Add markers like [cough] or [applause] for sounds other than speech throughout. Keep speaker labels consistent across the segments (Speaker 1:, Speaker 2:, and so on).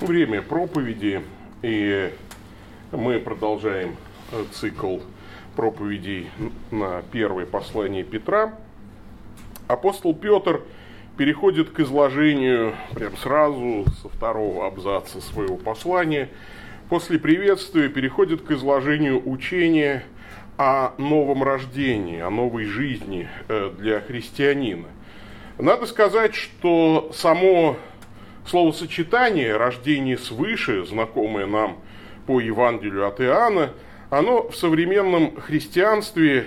Speaker 1: время проповеди, и мы продолжаем э, цикл проповедей на первое послание Петра. Апостол Петр переходит к изложению прям сразу со второго абзаца своего послания. После приветствия переходит к изложению учения о новом рождении, о новой жизни э, для христианина. Надо сказать, что само словосочетание «рождение свыше», знакомое нам по Евангелию от Иоанна, оно в современном христианстве,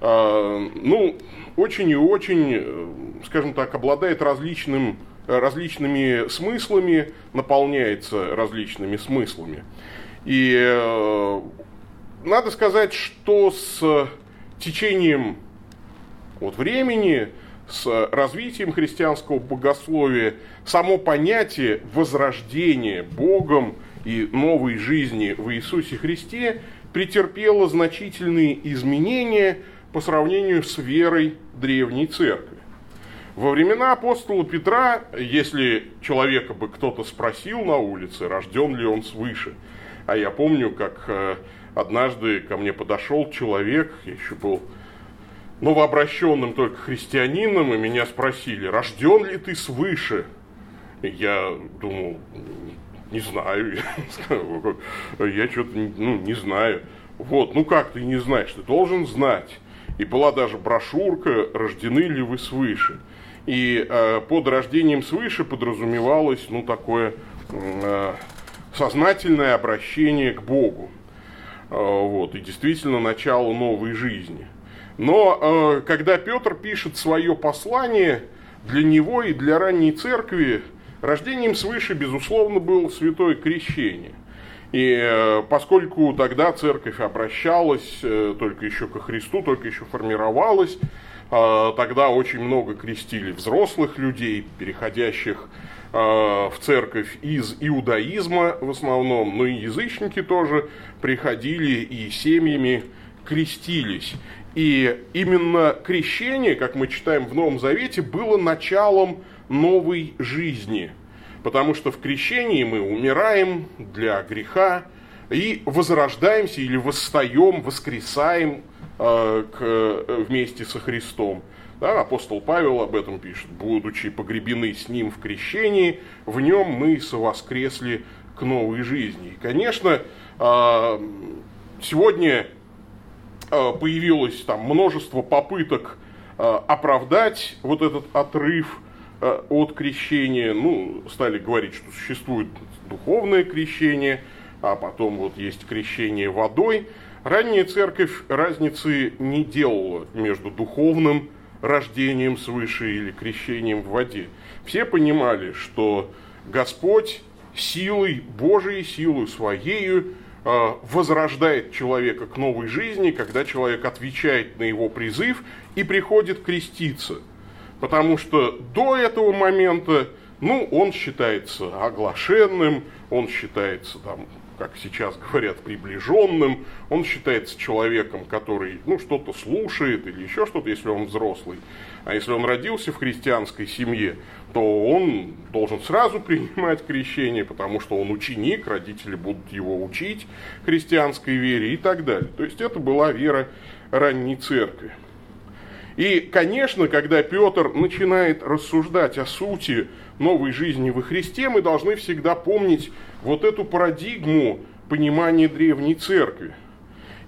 Speaker 1: э, ну, очень и очень, э, скажем так, обладает различным, различными смыслами, наполняется различными смыслами. И э, надо сказать, что с течением вот времени с развитием христианского богословия само понятие возрождения Богом и новой жизни в Иисусе Христе претерпело значительные изменения по сравнению с верой древней церкви. Во времена апостола Петра, если человека бы кто-то спросил на улице, рожден ли он свыше, а я помню, как э, однажды ко мне подошел человек, я еще был новообращенным только христианином, и меня спросили, рожден ли ты свыше? Я думал, не знаю, [laughs] я что-то ну, не знаю. Вот, ну как ты не знаешь, ты должен знать. И была даже брошюрка «Рождены ли вы свыше?». И э, под рождением свыше подразумевалось, ну, такое э, сознательное обращение к Богу. Э, вот, и действительно начало новой жизни – но э, когда Петр пишет свое послание, для него и для ранней церкви рождением свыше, безусловно, было святое крещение. И э, поскольку тогда церковь обращалась э, только еще ко Христу, только еще формировалась, э, тогда очень много крестили взрослых людей, переходящих э, в церковь из иудаизма в основном, но и язычники тоже приходили и семьями крестились. И именно крещение, как мы читаем в Новом Завете, было началом новой жизни. Потому что в крещении мы умираем для греха и возрождаемся или восстаем, воскресаем э, к, э, вместе со Христом. Да, апостол Павел об этом пишет. «Будучи погребены с Ним в крещении, в Нем мы совоскресли к новой жизни». И, конечно, э, сегодня появилось там множество попыток э, оправдать вот этот отрыв э, от крещения. Ну, стали говорить, что существует духовное крещение, а потом вот есть крещение водой. Ранняя церковь разницы не делала между духовным рождением свыше или крещением в воде. Все понимали, что Господь силой Божией, силой Своею Э, возрождает человека к новой жизни, когда человек отвечает на его призыв и приходит креститься. Потому что до этого момента, ну, он считается оглашенным, он считается там как сейчас говорят, приближенным, он считается человеком, который ну, что-то слушает или еще что-то, если он взрослый. А если он родился в христианской семье, то он должен сразу принимать крещение, потому что он ученик, родители будут его учить христианской вере и так далее. То есть это была вера ранней церкви. И, конечно, когда Петр начинает рассуждать о сути новой жизни во Христе, мы должны всегда помнить вот эту парадигму понимания древней церкви.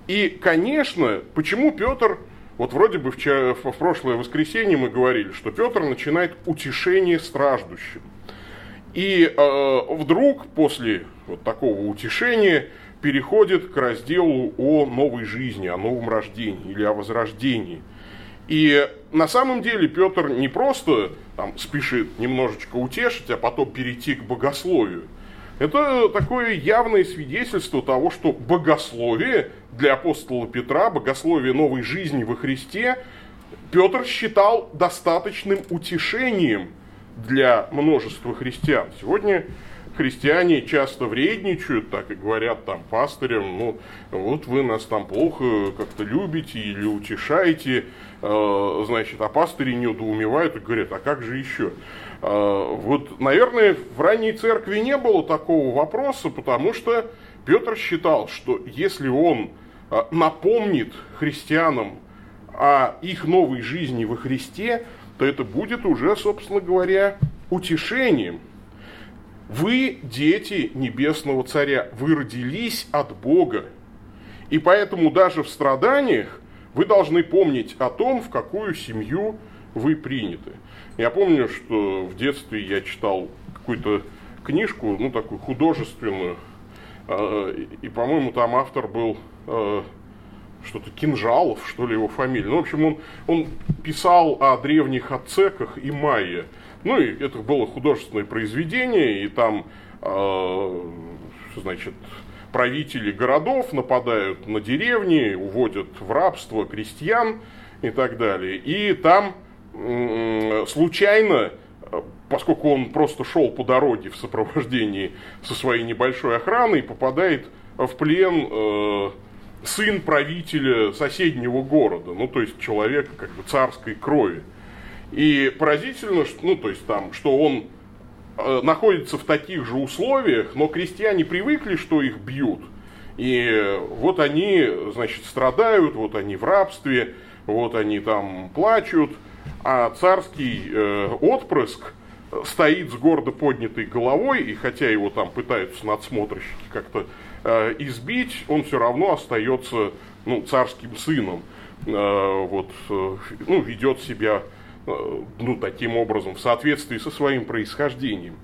Speaker 1: И, конечно, почему Петр, вот вроде бы вчера, в прошлое воскресенье мы говорили, что Петр начинает утешение страждущим. И э, вдруг после вот такого утешения переходит к разделу о новой жизни, о новом рождении или о возрождении – и на самом деле Петр не просто там, спешит немножечко утешить, а потом перейти к богословию. Это такое явное свидетельство того, что богословие для апостола Петра, богословие новой жизни во Христе, Петр считал достаточным утешением для множества христиан. Сегодня христиане часто вредничают, так и говорят там пастырям, ну вот вы нас там плохо как-то любите или утешаете, э, значит, а пастыри недоумевают и говорят, а как же еще? Э, вот, наверное, в ранней церкви не было такого вопроса, потому что Петр считал, что если он э, напомнит христианам о их новой жизни во Христе, то это будет уже, собственно говоря, утешением – вы дети Небесного Царя, вы родились от Бога. И поэтому даже в страданиях вы должны помнить о том, в какую семью вы приняты. Я помню, что в детстве я читал какую-то книжку, ну такую художественную, а, и, по-моему, там автор был а, что-то Кинжалов, что ли, его фамилия. Ну, в общем, он, он писал о древних ацеках и майя. Ну, и это было художественное произведение, и там, э, значит, правители городов нападают на деревни, уводят в рабство крестьян и так далее. И там э, случайно, поскольку он просто шел по дороге в сопровождении со своей небольшой охраной, попадает в плен э, сын правителя соседнего города, ну то есть человека как бы царской крови. И поразительно, ну, то есть там, что он э, находится в таких же условиях, но крестьяне привыкли, что их бьют. И вот они, значит, страдают, вот они в рабстве, вот они там плачут, а царский э, отпрыск стоит с гордо поднятой головой, и хотя его там пытаются надсмотрщики как-то э, избить, он все равно остается ну, царским сыном. Э, вот, э, ну, ведет себя ну, таким образом, в соответствии со своим происхождением.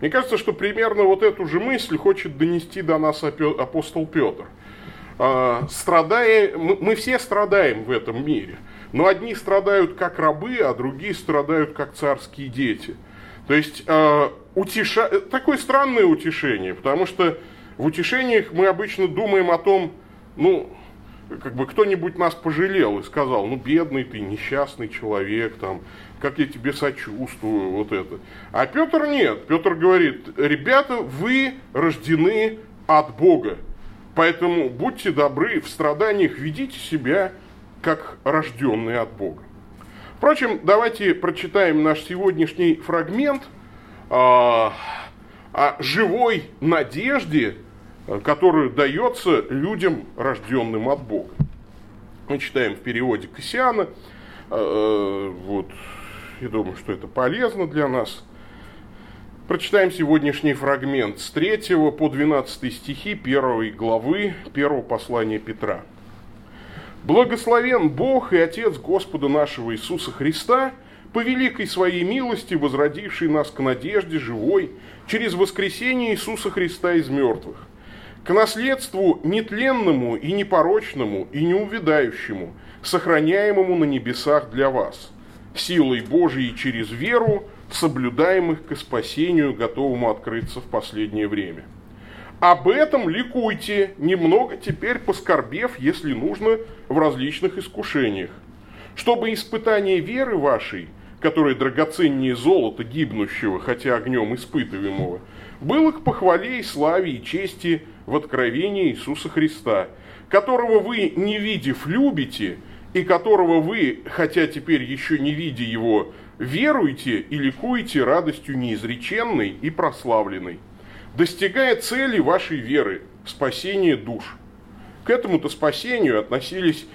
Speaker 1: Мне кажется, что примерно вот эту же мысль хочет донести до нас апостол Петр. А, страдая, мы все страдаем в этом мире, но одни страдают как рабы, а другие страдают как царские дети. То есть а, утеша... такое странное утешение, потому что в утешениях мы обычно думаем о том, ну, как бы кто-нибудь нас пожалел и сказал, ну, бедный ты, несчастный человек, там, как я тебе сочувствую, вот это. А Петр нет. Петр говорит, ребята, вы рождены от Бога. Поэтому будьте добры, в страданиях ведите себя как рожденные от Бога. Впрочем, давайте прочитаем наш сегодняшний фрагмент о, о живой надежде, которую дается людям, рожденным от Бога. Мы читаем в переводе Кассиана, э, э, вот, я думаю, что это полезно для нас. Прочитаем сегодняшний фрагмент с 3 по 12 стихи 1 главы 1 послания Петра. «Благословен Бог и Отец Господа нашего Иисуса Христа, по великой своей милости, возродивший нас к надежде живой через воскресение Иисуса Христа из мертвых, к наследству нетленному и непорочному и неувядающему, сохраняемому на небесах для вас, силой Божией через веру, соблюдаемых к спасению, готовому открыться в последнее время. Об этом ликуйте, немного теперь поскорбев, если нужно, в различных искушениях, чтобы испытание веры вашей, которое драгоценнее золота гибнущего, хотя огнем испытываемого, было к похвале и славе и чести в откровении Иисуса Христа, которого вы, не видев, любите, и которого вы, хотя теперь еще не видя его, веруете и ликуете радостью неизреченной и прославленной, достигая цели вашей веры – спасения душ. К этому-то спасению относились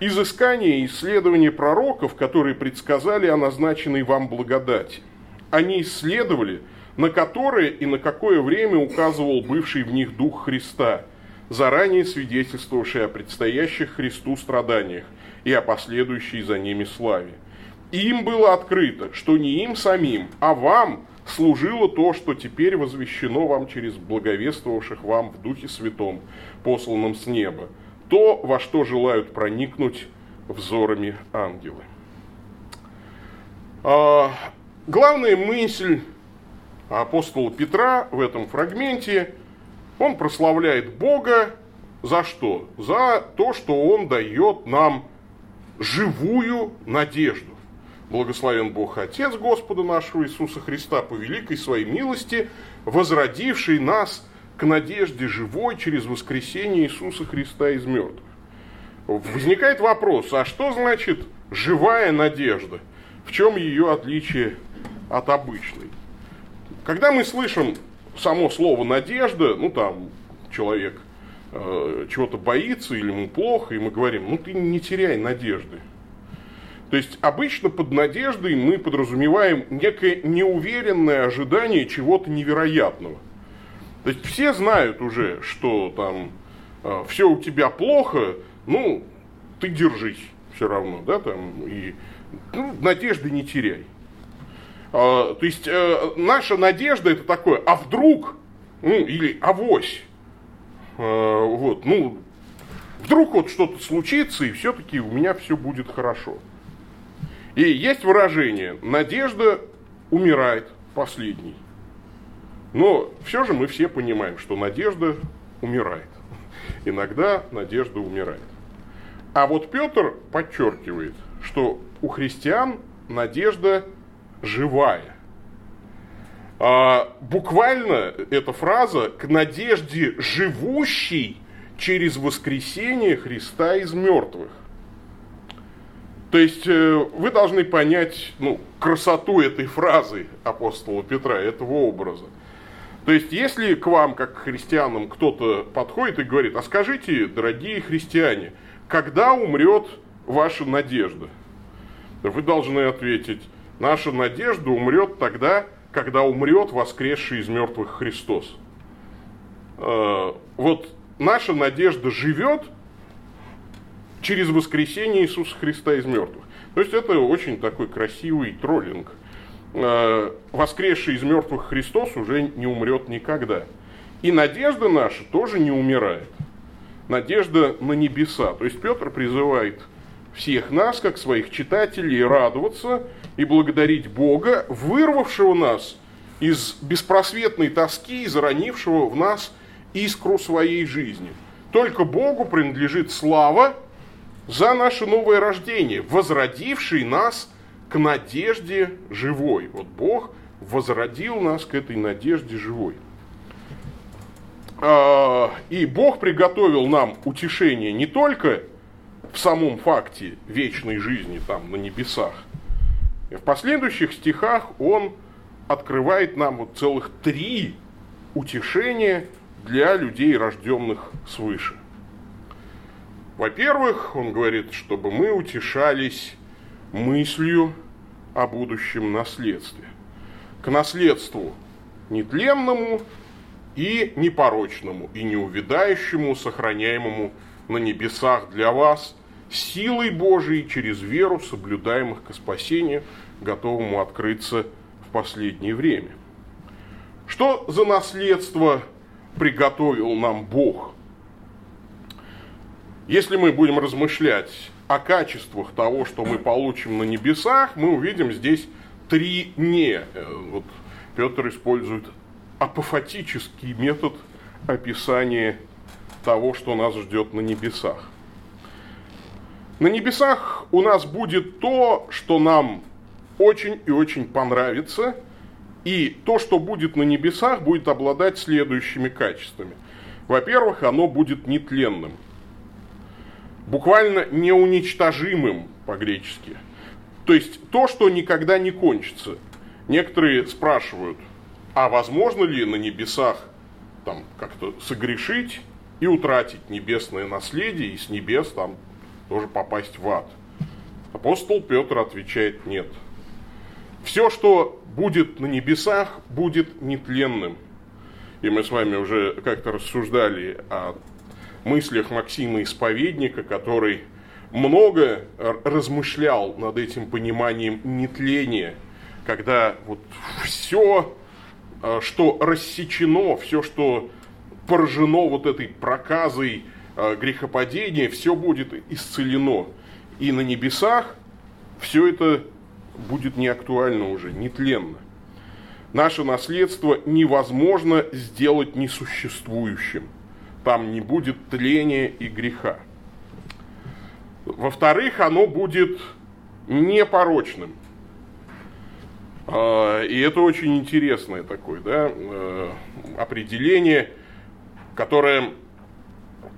Speaker 1: изыскания и исследования пророков, которые предсказали о назначенной вам благодати. Они исследовали – на которые и на какое время указывал бывший в них Дух Христа, заранее свидетельствовавший о предстоящих Христу страданиях и о последующей за ними славе. Им было открыто, что не им самим, а вам служило то, что теперь возвещено вам через благовествовавших вам в Духе Святом, посланном с неба, то, во что желают проникнуть взорами ангелы. А, главная мысль апостола Петра в этом фрагменте, он прославляет Бога за что? За то, что он дает нам живую надежду. Благословен Бог Отец Господа нашего Иисуса Христа по великой своей милости, возродивший нас к надежде живой через воскресение Иисуса Христа из мертвых. Возникает вопрос, а что значит живая надежда? В чем ее отличие от обычной? Когда мы слышим само слово надежда, ну там человек э, чего-то боится или ему плохо, и мы говорим, ну ты не теряй надежды. То есть обычно под надеждой мы подразумеваем некое неуверенное ожидание чего-то невероятного. То есть все знают уже, что там э, все у тебя плохо, ну, ты держись все равно, да, там, и ну, надежды не теряй. А, то есть э, наша надежда это такое, а вдруг, ну, или авось, а, вот, ну, вдруг вот что-то случится, и все-таки у меня все будет хорошо. И есть выражение «надежда умирает последней». Но все же мы все понимаем, что надежда умирает. Иногда надежда умирает. А вот Петр подчеркивает, что у христиан надежда живая. А, буквально эта фраза к надежде живущей через воскресение Христа из мертвых. То есть э, вы должны понять ну, красоту этой фразы апостола Петра, этого образа. То есть, если к вам, как к христианам, кто-то подходит и говорит, а скажите, дорогие христиане, когда умрет ваша надежда? Вы должны ответить, наша надежда умрет тогда, когда умрет воскресший из мертвых Христос. Э, вот наша надежда живет через воскресение Иисуса Христа из мертвых. То есть это очень такой красивый троллинг. Э, воскресший из мертвых Христос уже не умрет никогда. И надежда наша тоже не умирает. Надежда на небеса. То есть Петр призывает всех нас, как своих читателей, радоваться и благодарить Бога, вырвавшего нас из беспросветной тоски и заронившего в нас искру своей жизни. Только Богу принадлежит слава за наше новое рождение, возродивший нас к надежде живой. Вот Бог возродил нас к этой надежде живой. А, и Бог приготовил нам утешение не только в самом факте вечной жизни там на небесах. В последующих стихах Он открывает нам вот целых три утешения для людей, рожденных свыше. Во-первых, он говорит, чтобы мы утешались мыслью о будущем наследстве. К наследству нетленному и непорочному, и неувидающему, сохраняемому на небесах для вас, силой Божией через веру, соблюдаемых к спасению, готовому открыться в последнее время. Что за наследство приготовил нам Бог если мы будем размышлять о качествах того, что мы получим на небесах, мы увидим здесь три «не». Э, вот Петр использует апофатический метод описания того, что нас ждет на небесах. На небесах у нас будет то, что нам очень и очень понравится, и то, что будет на небесах, будет обладать следующими качествами. Во-первых, оно будет нетленным – буквально неуничтожимым по-гречески. То есть то, что никогда не кончится. Некоторые спрашивают, а возможно ли на небесах там как-то согрешить и утратить небесное наследие, и с небес там тоже попасть в ад? Апостол Петр отвечает нет. Все, что будет на небесах, будет нетленным. И мы с вами уже как-то рассуждали о мыслях Максима Исповедника, который много размышлял над этим пониманием нетления, когда вот все, э, что рассечено, все, что поражено вот этой проказой грехопадения, все будет исцелено. И на небесах все это будет не актуально уже, нетленно. Наше наследство невозможно сделать несуществующим – там не будет тления и греха. Во-вторых, оно будет непорочным. А, и это очень интересное такое да, э, определение, которое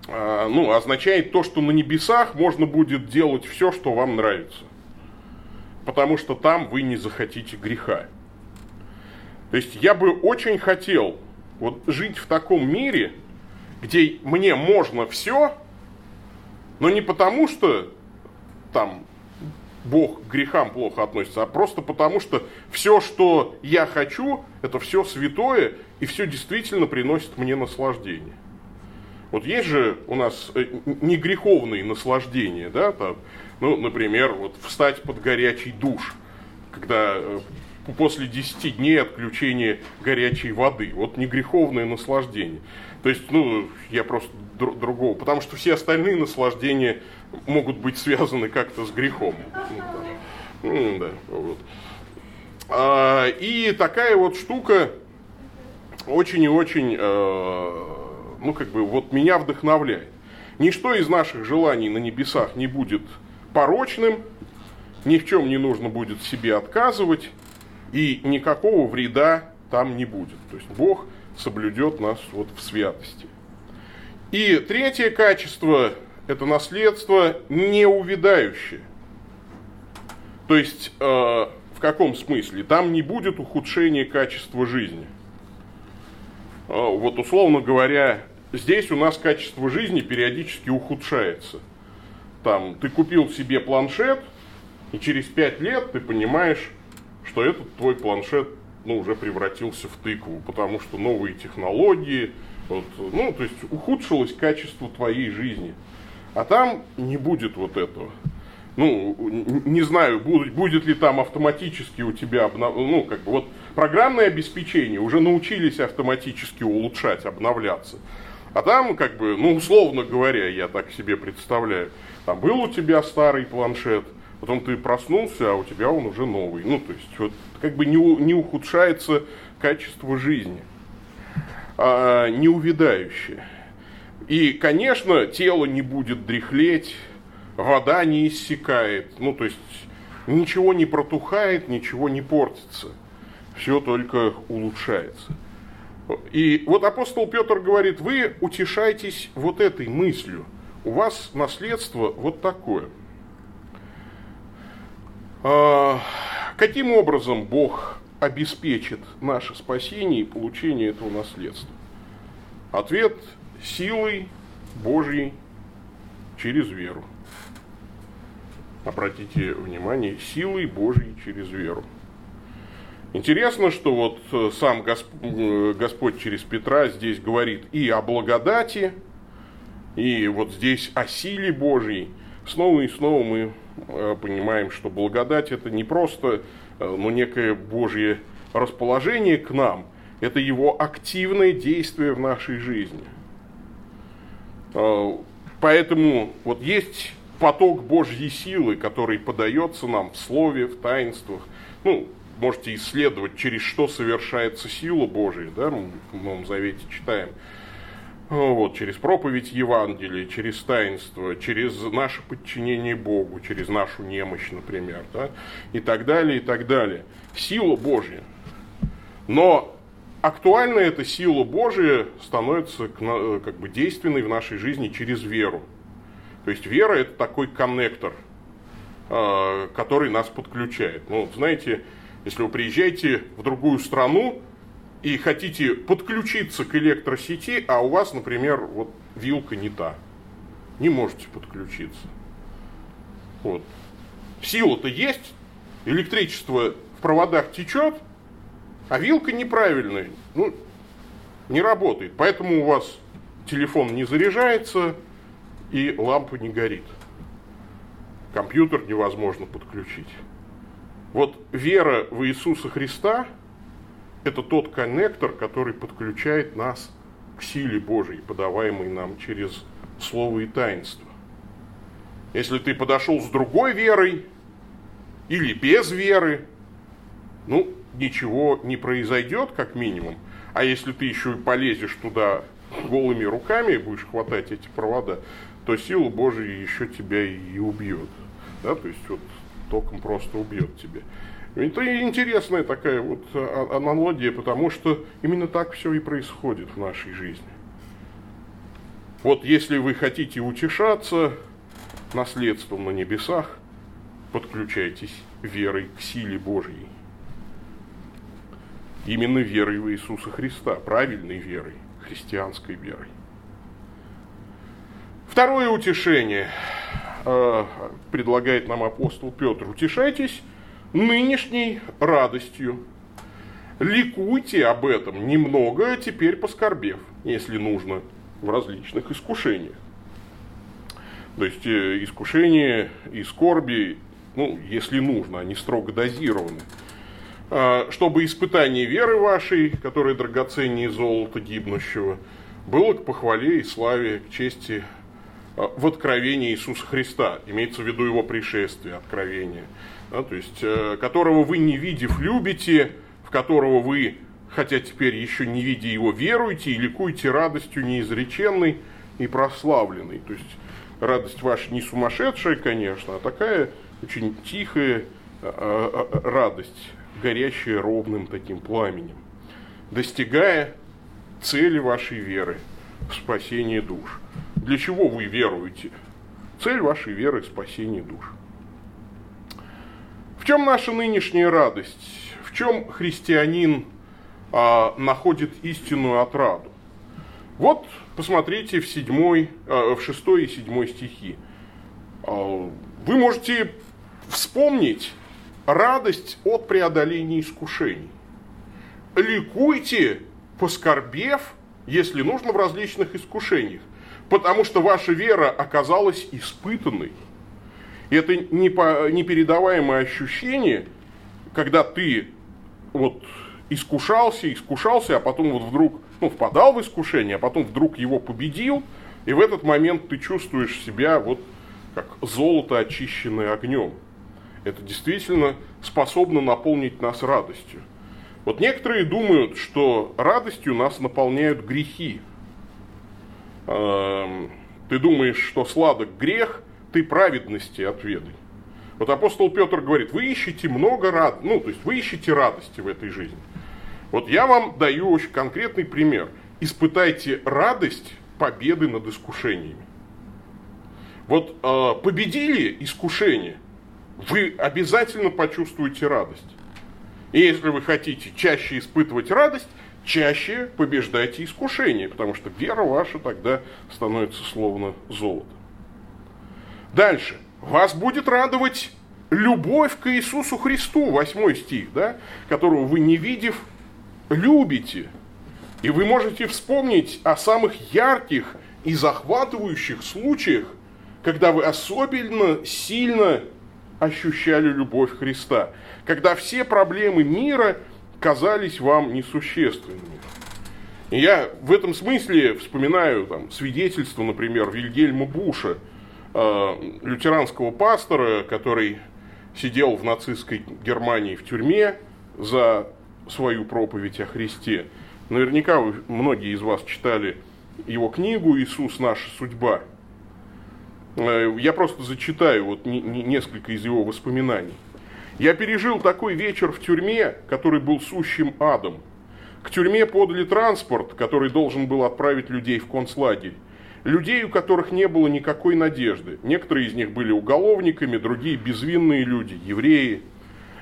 Speaker 1: ну, означает то, что на небесах можно будет делать все, что вам нравится. Потому что там вы не захотите греха. То есть я бы очень хотел вот жить в таком мире, где мне можно все, но не потому, что там Бог к грехам плохо относится, а просто потому, что все, что я хочу, это все святое, и все действительно приносит мне наслаждение. Вот есть же у нас э, негреховные наслаждения, да, там, ну, например, вот встать под горячий душ, когда э, после 10 дней отключения горячей воды. Вот негреховное наслаждение. То есть, ну, я просто др- другого, потому что все остальные наслаждения могут быть связаны как-то с грехом. Ну, да, вот. а, и такая вот штука очень и очень, э, ну, как бы, вот меня вдохновляет. Ничто из наших желаний на небесах не будет порочным, ни в чем не нужно будет себе отказывать, и никакого вреда там не будет. То есть Бог соблюдет нас вот в святости. И третье качество – это наследство неувядающее. То есть, э, в каком смысле? Там не будет ухудшения качества жизни. Э, вот условно говоря, здесь у нас качество жизни периодически ухудшается. Там, ты купил себе планшет, и через пять лет ты понимаешь, что этот твой планшет ну, уже превратился в тыкву, потому что новые технологии, вот, ну, то есть ухудшилось качество твоей жизни. А там не будет вот этого. Ну, не знаю, будет, будет ли там автоматически у тебя, обнов... ну, как бы вот программное обеспечение уже научились автоматически улучшать, обновляться. А там, как бы, ну, условно говоря, я так себе представляю, там был у тебя старый планшет, потом ты проснулся, а у тебя он уже новый. Ну, то есть, вот, как бы не, не ухудшается качество жизни, а, не увядающее. И, конечно, тело не будет дряхлеть, вода не иссякает, ну, то есть, ничего не протухает, ничего не портится. Все только улучшается. И вот апостол Петр говорит, вы утешайтесь вот этой мыслью. У вас наследство вот такое – а, каким образом Бог обеспечит наше спасение и получение этого наследства? Ответ – силой Божьей через веру. Обратите внимание, силой Божьей через веру. Интересно, что вот э, сам э, Господь через Петра здесь говорит и о благодати, и вот здесь о силе Божьей. Снова и снова мы Э, понимаем, что благодать это не просто ну, некое Божье расположение к нам, это его активное действие в нашей жизни. Поэтому вот есть поток Божьей силы, который подается нам в слове, в таинствах. Ну, можете исследовать, через что совершается сила Божия, да, мы в Новом Завете читаем – вот, через проповедь Евангелия, через таинство, через наше подчинение Богу, через нашу немощь, например, да, и так далее, и так далее. Сила Божья. Но актуальна эта сила Божия становится как бы действенной в нашей жизни через веру. То есть вера это такой коннектор, а, который нас подключает. Ну, знаете, если вы приезжаете в другую страну, и хотите подключиться к электросети, а у вас, например, вот вилка не та. Не можете подключиться. Вот. Сила-то есть, электричество в проводах течет, а вилка неправильная. Ну, не работает. Поэтому у вас телефон не заряжается и лампа не горит. Компьютер невозможно подключить. Вот вера в Иисуса Христа – это тот коннектор, который подключает нас к силе Божией, подаваемой нам через слово и таинство. Если ты подошел с другой верой или без веры, ну, ничего не произойдет, как минимум. А если ты еще и полезешь туда голыми руками и будешь хватать эти провода, то сила Божия еще тебя и убьет. Да? То есть вот током просто убьет тебя. Это интересная такая вот а, а, аналогия, потому что именно так все и происходит в нашей жизни. Вот если вы хотите утешаться наследством на небесах, подключайтесь верой к силе Божьей. Именно верой в Иисуса Христа, правильной верой, христианской верой. Второе утешение предлагает нам апостол Петр. Утешайтесь нынешней радостью. Ликуйте об этом немного, теперь поскорбев, если нужно, в различных искушениях. То есть э, искушения и скорби ну, если нужно, они строго дозированы. А, чтобы испытание веры вашей, которая драгоценнее золота гибнущего, было к похвале и славе, к чести в откровении Иисуса Христа, имеется в виду его пришествие, откровение, да, то есть, э, которого вы не видев любите, в которого вы, хотя теперь еще не видя его, веруете и ликуете радостью неизреченной и прославленной. То есть, радость ваша не сумасшедшая, конечно, а такая очень тихая а, а, а, радость, горящая ровным таким пламенем, достигая цели вашей веры в спасение душ. Для чего вы веруете? Цель вашей веры – спасение душ. В чем наша нынешняя радость? В чем христианин а, находит истинную отраду? Вот посмотрите в, седьмой, а, в шестой и седьмой стихи. А, вы можете вспомнить радость от преодоления искушений. Ликуйте, поскорбев, если нужно, в различных искушениях, потому что ваша вера оказалась испытанной. И это непередаваемое ощущение, когда ты вот искушался, искушался, а потом вот вдруг ну, впадал в искушение, а потом вдруг его победил, и в этот момент ты чувствуешь себя вот как золото, очищенное огнем это действительно способно наполнить нас радостью. Вот некоторые думают, что радостью нас наполняют грехи. Эм, ты думаешь, что сладок грех, ты праведности отведай. Вот апостол Петр говорит, вы ищете много рад, ну, то есть вы ищете радости в этой жизни. Вот я вам даю очень конкретный пример. Испытайте радость победы над искушениями. Вот э, победили искушение, вы обязательно почувствуете радость. И если вы хотите чаще испытывать радость, чаще побеждайте искушение, потому что вера ваша тогда становится словно золото. Дальше. Вас будет радовать любовь к Иисусу Христу, восьмой стих, да, которого вы не видев, любите. И вы можете вспомнить о самых ярких и захватывающих случаях, когда вы особенно сильно ощущали любовь Христа, когда все проблемы мира казались вам несущественными. И я в этом смысле вспоминаю там, свидетельство, например, Вильгельма Буша, э, лютеранского пастора, который сидел в нацистской Германии в тюрьме за свою проповедь о Христе. Наверняка вы, многие из вас читали его книгу «Иисус. Наша судьба». Э, я просто зачитаю вот несколько из его воспоминаний. Я пережил такой вечер в тюрьме, который был сущим адом. К тюрьме подали транспорт, который должен был отправить людей в концлагерь. Людей, у которых не было никакой надежды. Некоторые из них были уголовниками, другие безвинные люди, евреи.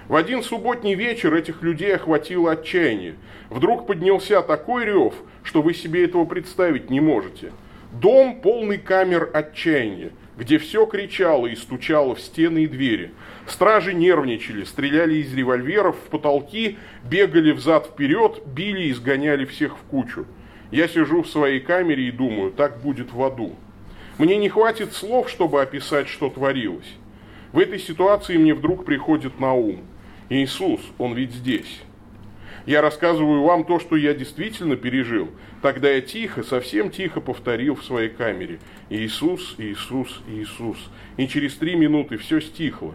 Speaker 1: В один субботний вечер этих людей охватило отчаяние. Вдруг поднялся такой рев, что вы себе этого представить не можете. Дом полный камер отчаяния где все кричало и стучало в стены и двери. Стражи нервничали, стреляли из револьверов в потолки, бегали взад-вперед, били и изгоняли всех в кучу. Я сижу в своей камере и думаю, так будет в аду. Мне не хватит слов, чтобы описать, что творилось. В этой ситуации мне вдруг приходит на ум. Иисус, Он ведь здесь. Я рассказываю вам то, что я действительно пережил. Тогда я тихо, совсем тихо повторил в своей камере. Иисус, Иисус, Иисус. И через три минуты все стихло.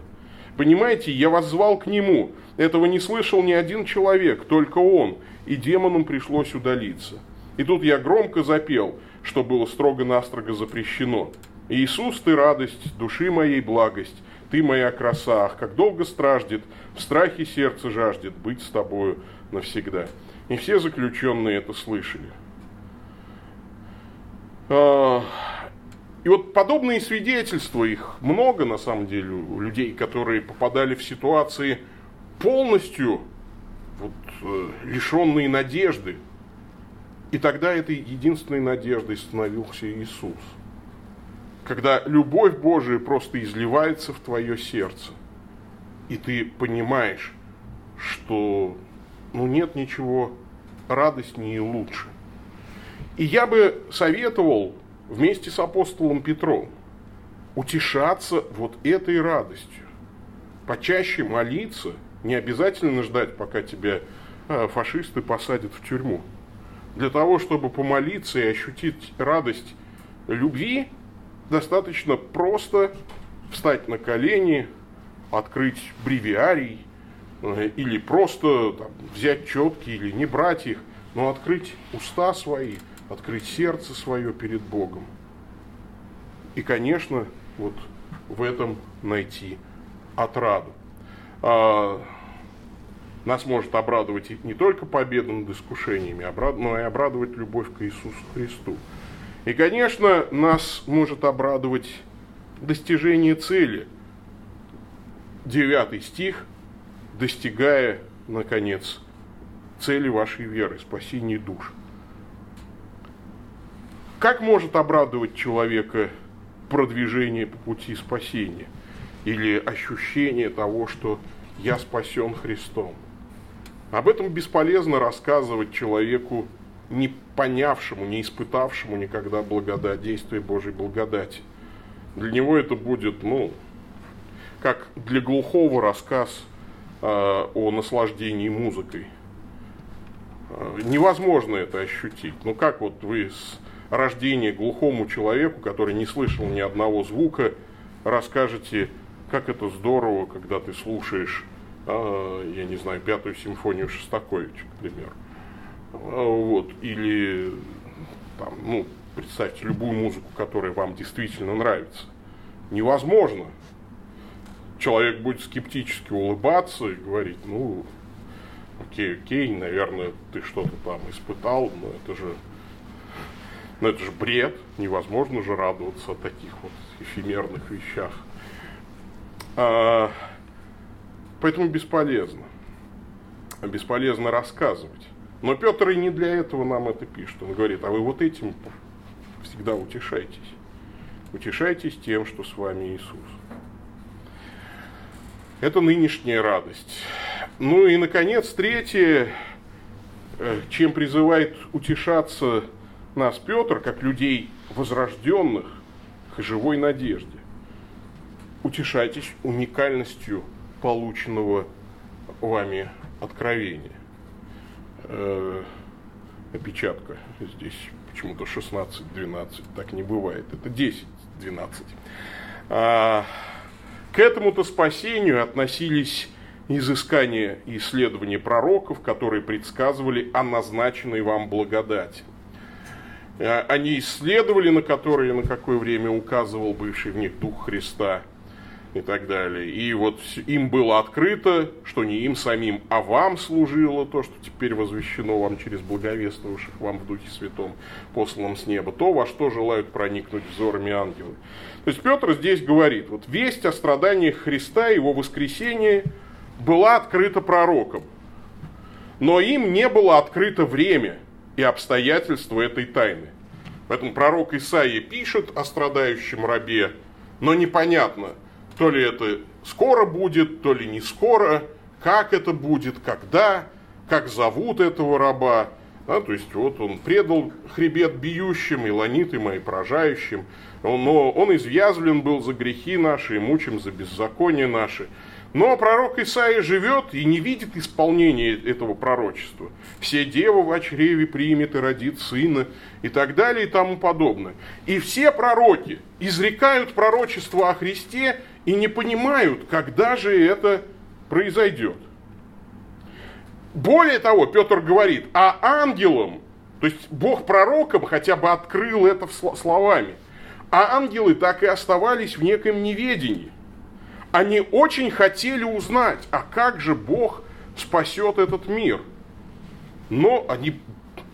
Speaker 1: Понимаете, я вас звал к Нему. Этого не слышал ни один человек, только Он. И демонам пришлось удалиться. И тут я громко запел, что было строго-настрого запрещено. Иисус, ты радость, души моей благость, ты моя краса, ах, как долго страждет, в страхе сердце жаждет быть с тобою навсегда. И все заключенные это слышали. А, и вот подобные свидетельства, их много на самом деле у людей, которые попадали в ситуации полностью вот, э, лишенные надежды. И тогда этой единственной надеждой становился Иисус. Когда любовь Божия просто изливается в твое сердце, и ты понимаешь, что ну, нет ничего радостнее и лучше. И я бы советовал вместе с апостолом Петром утешаться вот этой радостью. Почаще молиться, не обязательно ждать, пока тебя а, фашисты посадят в тюрьму. Для того, чтобы помолиться и ощутить радость любви, достаточно просто встать на колени, открыть бревиарий, или просто там, взять четки, или не брать их, но открыть уста свои – открыть сердце свое перед Богом. И, конечно, вот в этом найти отраду. А, нас может обрадовать не только победа над искушениями, но и обрадовать любовь к Иисусу Христу. И, конечно, нас может обрадовать достижение цели. Девятый стих, достигая, наконец, цели вашей веры, спасения душ. Как может обрадовать человека продвижение по пути спасения? Или ощущение того, что я спасен Христом? Об этом бесполезно рассказывать человеку, не понявшему, не испытавшему никогда благодать, действия Божьей благодати. Для него это будет, ну, как для глухого рассказ о наслаждении музыкой. Э, невозможно это ощутить. Ну как вот вы с рождения глухому человеку, который не слышал ни одного звука, расскажете, как это здорово, когда ты слушаешь, э, я не знаю, пятую симфонию Шостаковича, к примеру. Вот, или там, ну, представьте любую музыку, которая вам действительно нравится. Невозможно. Человек будет скептически улыбаться и говорить, ну, окей, окей, наверное, ты что-то там испытал, но это же но это же бред, невозможно же радоваться о таких вот эфемерных вещах. А, поэтому бесполезно. Бесполезно рассказывать. Но Петр и не для этого нам это пишет. Он говорит, а вы вот этим всегда утешайтесь. Утешайтесь тем, что с вами Иисус. Это нынешняя радость. Ну и, наконец, третье, э, чем призывает утешаться нас Петр, как людей возрожденных к живой надежде. Утешайтесь уникальностью полученного вами откровения. Э, опечатка здесь почему-то 16-12, так не бывает, это 10-12. А, к этому-то спасению относились изыскания и исследования пророков, которые предсказывали о назначенной вам благодати – Э, они исследовали, на которые, на какое время указывал бывший в них Дух Христа и так далее. И вот им было открыто, что не им самим, а вам служило то, что теперь возвещено вам через благовествовавших вам в Духе Святом, посланном с неба, то, во что желают проникнуть взорами ангелы. То есть Петр здесь говорит, вот весть о страданиях Христа, его воскресении была открыта пророком, но им не было открыто время – и обстоятельства этой тайны. Поэтому пророк Исаия пишет о страдающем рабе, но непонятно, то ли это скоро будет, то ли не скоро, как это будет, когда, как зовут этого раба. Да, то есть вот он предал хребет бьющим, и ланиты мои поражающим, но он извязлен был за грехи наши и мучим за беззаконие наши. Но пророк Исаия живет и не видит исполнения этого пророчества. Все девы в чреве примет и родит сына и так далее и тому подобное. И все пророки изрекают пророчество о Христе и не понимают, когда же это произойдет. Более того, Петр говорит, а ангелам, то есть Бог пророкам хотя бы открыл это словами, а ангелы так и оставались в неком неведении. Они очень хотели узнать, а как же Бог спасет этот мир. Но они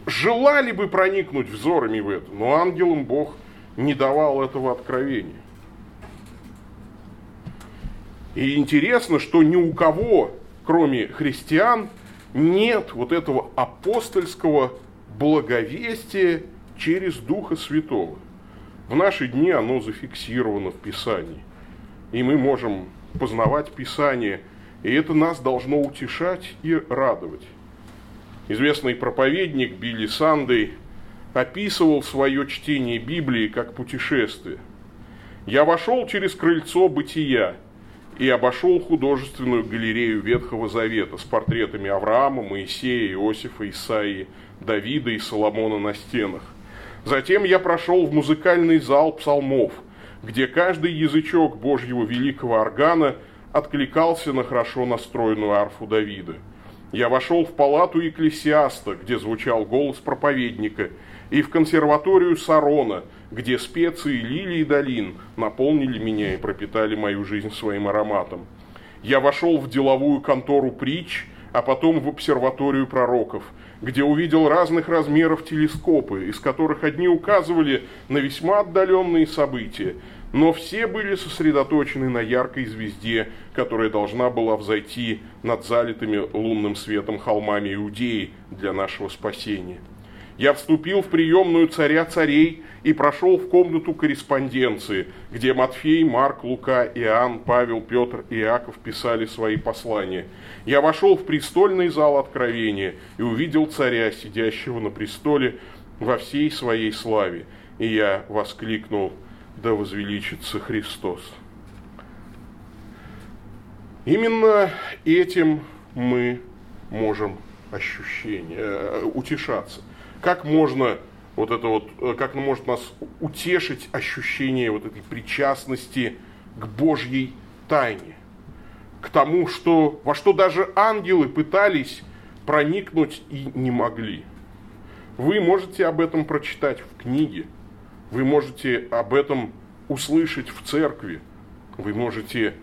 Speaker 1: желали бы проникнуть взорами в это, но ангелам Бог не давал этого откровения. И интересно, что ни у кого, кроме христиан, нет вот этого апостольского благовестия через Духа Святого. В наши дни оно зафиксировано в Писании. И мы можем познавать Писание, и это нас должно утешать и радовать. Известный проповедник Билли Сандей описывал свое чтение Библии как путешествие. «Я вошел через крыльцо бытия и обошел художественную галерею Ветхого Завета с портретами Авраама, Моисея, Иосифа, Исаии, Давида и Соломона на стенах. Затем я прошел в музыкальный зал псалмов, где каждый язычок Божьего великого органа откликался на хорошо настроенную арфу Давида – я вошел в палату экклесиаста, где звучал голос проповедника, и в консерваторию Сарона, где специи лилии долин наполнили меня и пропитали мою жизнь своим ароматом. Я вошел в деловую контору притч, а потом в обсерваторию пророков, где увидел разных размеров телескопы, из которых одни указывали на весьма отдаленные события, но все были сосредоточены на яркой звезде, которая должна была взойти над залитыми лунным светом холмами Иудеи для нашего спасения. Я вступил в приемную царя царей и прошел в комнату корреспонденции, где Матфей, Марк, Лука, Иоанн, Павел, Петр и Иаков писали свои послания. Я вошел в престольный зал откровения и увидел царя, сидящего на престоле во всей своей славе. И я воскликнул – да возвеличится Христос. Именно этим мы можем ощущение, э, утешаться. Как можно вот это вот, э, как может нас утешить ощущение вот этой причастности к Божьей тайне, к тому, что, во что даже ангелы пытались проникнуть и не могли. Вы можете об этом прочитать в книге, вы можете об этом услышать в церкви. Вы можете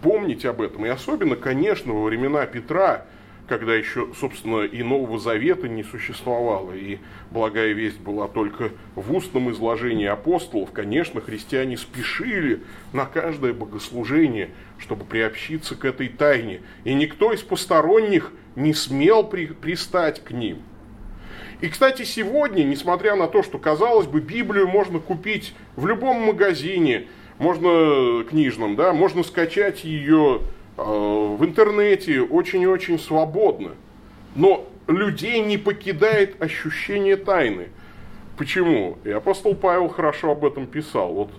Speaker 1: помнить об этом. И особенно, конечно, во времена Петра, когда еще, собственно, и Нового Завета не существовало, и благая весть была только в устном изложении апостолов, конечно, христиане спешили на каждое богослужение, чтобы приобщиться к этой тайне. И никто из посторонних не смел при, пристать к ним – и, кстати, сегодня, несмотря на то, что, казалось бы, Библию можно купить в любом магазине, можно книжном, да, можно скачать ее в интернете очень-очень свободно. Но людей не покидает ощущение тайны. Почему? И апостол Павел хорошо об этом писал. Вот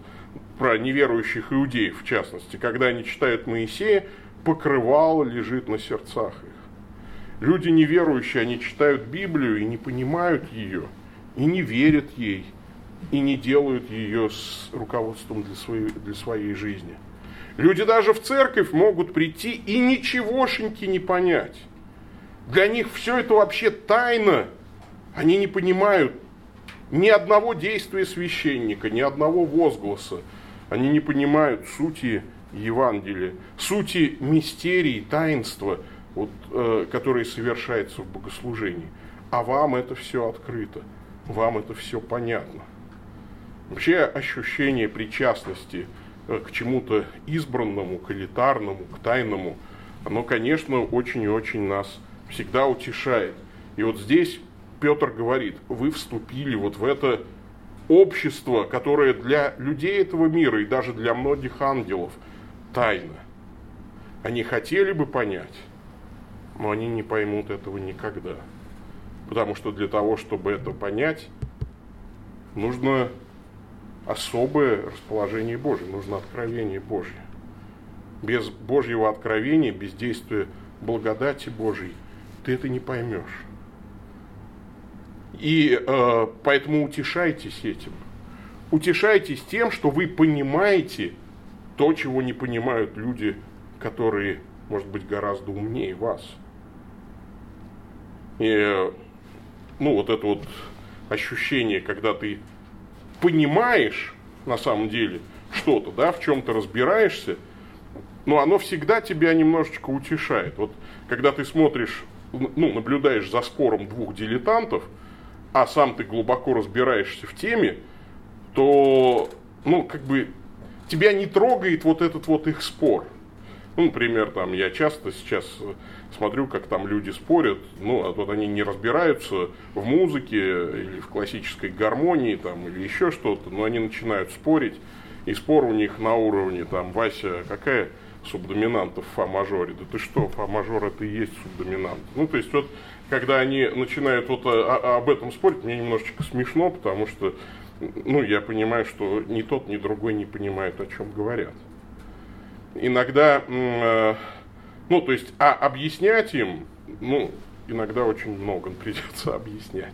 Speaker 1: про неверующих иудеев, в частности, когда они читают Моисея, покрывало лежит на сердцах их. Люди неверующие, они читают Библию и не понимают ее, и не верят ей, и не делают ее с руководством для своей, для своей жизни. Люди даже в церковь могут прийти и ничегошеньки не понять. Для них все это вообще тайна. Они не понимают ни одного действия священника, ни одного возгласа. Они не понимают сути Евангелия, сути мистерий, таинства – вот, э, который совершается в богослужении. А вам это все открыто, вам это все понятно. Вообще ощущение причастности к чему-то избранному, к элитарному, к тайному, оно, конечно, очень и очень нас всегда утешает. И вот здесь Петр говорит, вы вступили вот в это общество, которое для людей этого мира и даже для многих ангелов тайна. Они хотели бы понять, но они не поймут этого никогда. Потому что для того, чтобы это понять, нужно особое расположение Божье, нужно откровение Божье. Без Божьего откровения, без действия благодати Божьей, ты это не поймешь. И э, поэтому утешайтесь этим. Утешайтесь тем, что вы понимаете то, чего не понимают люди, которые, может быть, гораздо умнее вас. И, ну, вот это вот ощущение, когда ты понимаешь на самом деле что-то, да, в чем-то разбираешься, но оно всегда тебя немножечко утешает. Вот когда ты смотришь, ну, наблюдаешь за спором двух дилетантов, а сам ты глубоко разбираешься в теме, то, ну, как бы, тебя не трогает вот этот вот их спор. Ну, например, там, я часто сейчас смотрю, как там люди спорят, ну, а вот они не разбираются в музыке или в классической гармонии, там, или еще что-то, но они начинают спорить, и спор у них на уровне, там, Вася, какая субдоминанта в фа-мажоре? Да ты что, фа-мажор это и есть субдоминант. Ну, то есть, вот, когда они начинают вот а, а, об этом спорить, мне немножечко смешно, потому что, ну, я понимаю, что ни тот, ни другой не понимают, о чем говорят. Иногда э, ну, то есть, а объяснять им, ну, иногда очень много [laughs] придется объяснять.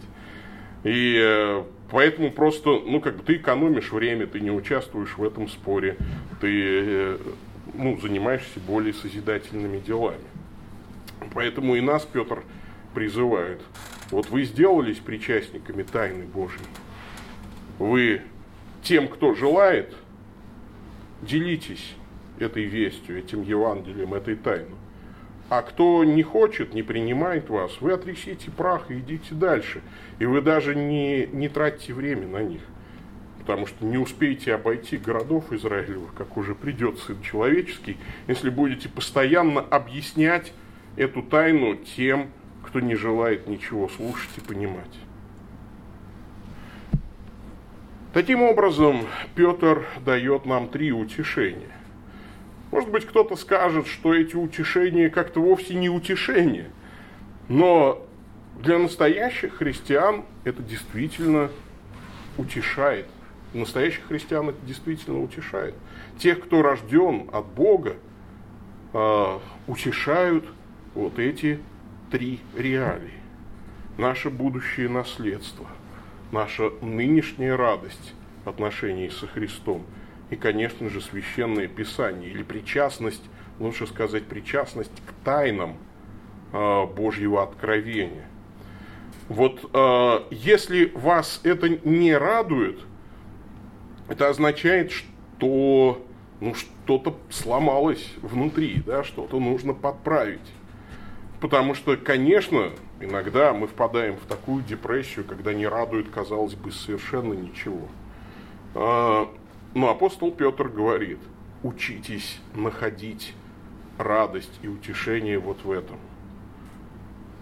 Speaker 1: И э, поэтому просто, ну, как бы ты экономишь время, ты не участвуешь в этом споре, ты, э, ну, занимаешься более созидательными делами. Поэтому и нас Петр призывает. Вот вы сделались причастниками тайны Божьей. Вы тем, кто желает, делитесь этой вестью, этим Евангелием, этой тайной. А кто не хочет, не принимает вас, вы отрясите прах и идите дальше. И вы даже не, не тратите время на них. Потому что не успеете обойти городов Израилевых, как уже придет Сын Человеческий, если будете постоянно объяснять эту тайну тем, кто не желает ничего слушать и понимать. Таким образом, Петр дает нам три утешения. Может быть, кто-то скажет, что эти утешения как-то вовсе не утешения. Но для настоящих христиан это действительно утешает. Настоящих христиан это действительно утешает. Тех, кто рожден от Бога, э, утешают вот эти три реалии. Наше будущее наследство, наша нынешняя радость в отношении со Христом – и, конечно же, священное писание или причастность, лучше сказать, причастность к тайнам э, Божьего откровения. Вот э, если вас это не радует, это означает, что ну, что-то сломалось внутри, да, что-то нужно подправить. Потому что, конечно, иногда мы впадаем в такую депрессию, когда не радует, казалось бы, совершенно ничего. Но апостол Петр говорит, учитесь находить радость и утешение вот в этом.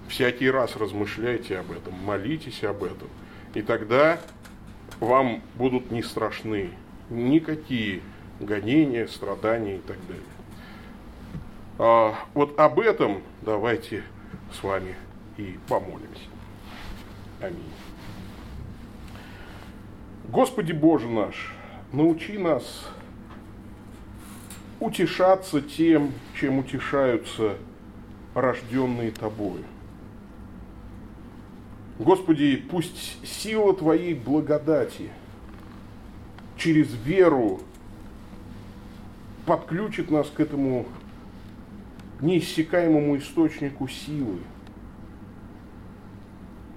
Speaker 1: Всякий раз размышляйте об этом, молитесь об этом. И тогда вам будут не страшны никакие гонения, страдания и так далее. А, вот об этом давайте с вами и помолимся. Аминь. Господи Боже наш, научи нас утешаться тем, чем утешаются рожденные Тобою. Господи, пусть сила Твоей благодати через веру подключит нас к этому неиссякаемому источнику силы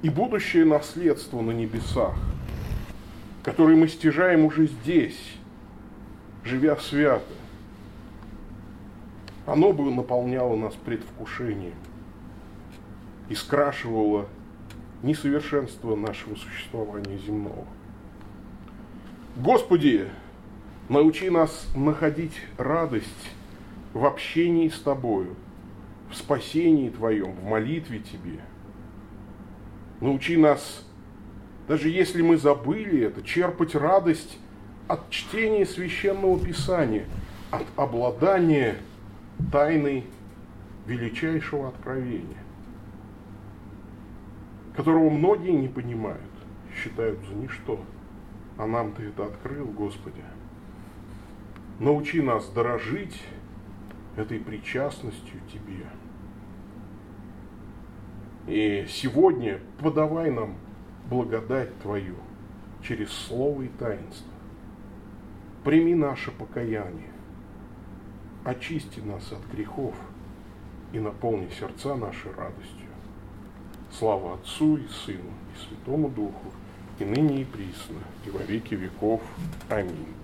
Speaker 1: и будущее наследство на небесах – который мы стяжаем уже здесь, живя свято, оно бы наполняло нас предвкушением и скрашивало несовершенство нашего существования земного. Господи, научи нас находить радость в общении с Тобою, в спасении Твоем, в молитве Тебе. Научи нас даже если мы забыли это, черпать радость от чтения священного писания, от обладания тайной величайшего откровения, которого многие не понимают, считают за ничто. А нам ты это открыл, Господи. Научи нас дорожить этой причастностью Тебе. И сегодня подавай нам благодать Твою через слово и таинство. Прими наше покаяние, очисти нас от грехов и наполни сердца наши радостью. Слава Отцу и Сыну и Святому Духу, и ныне и присно, и во веки веков. Аминь.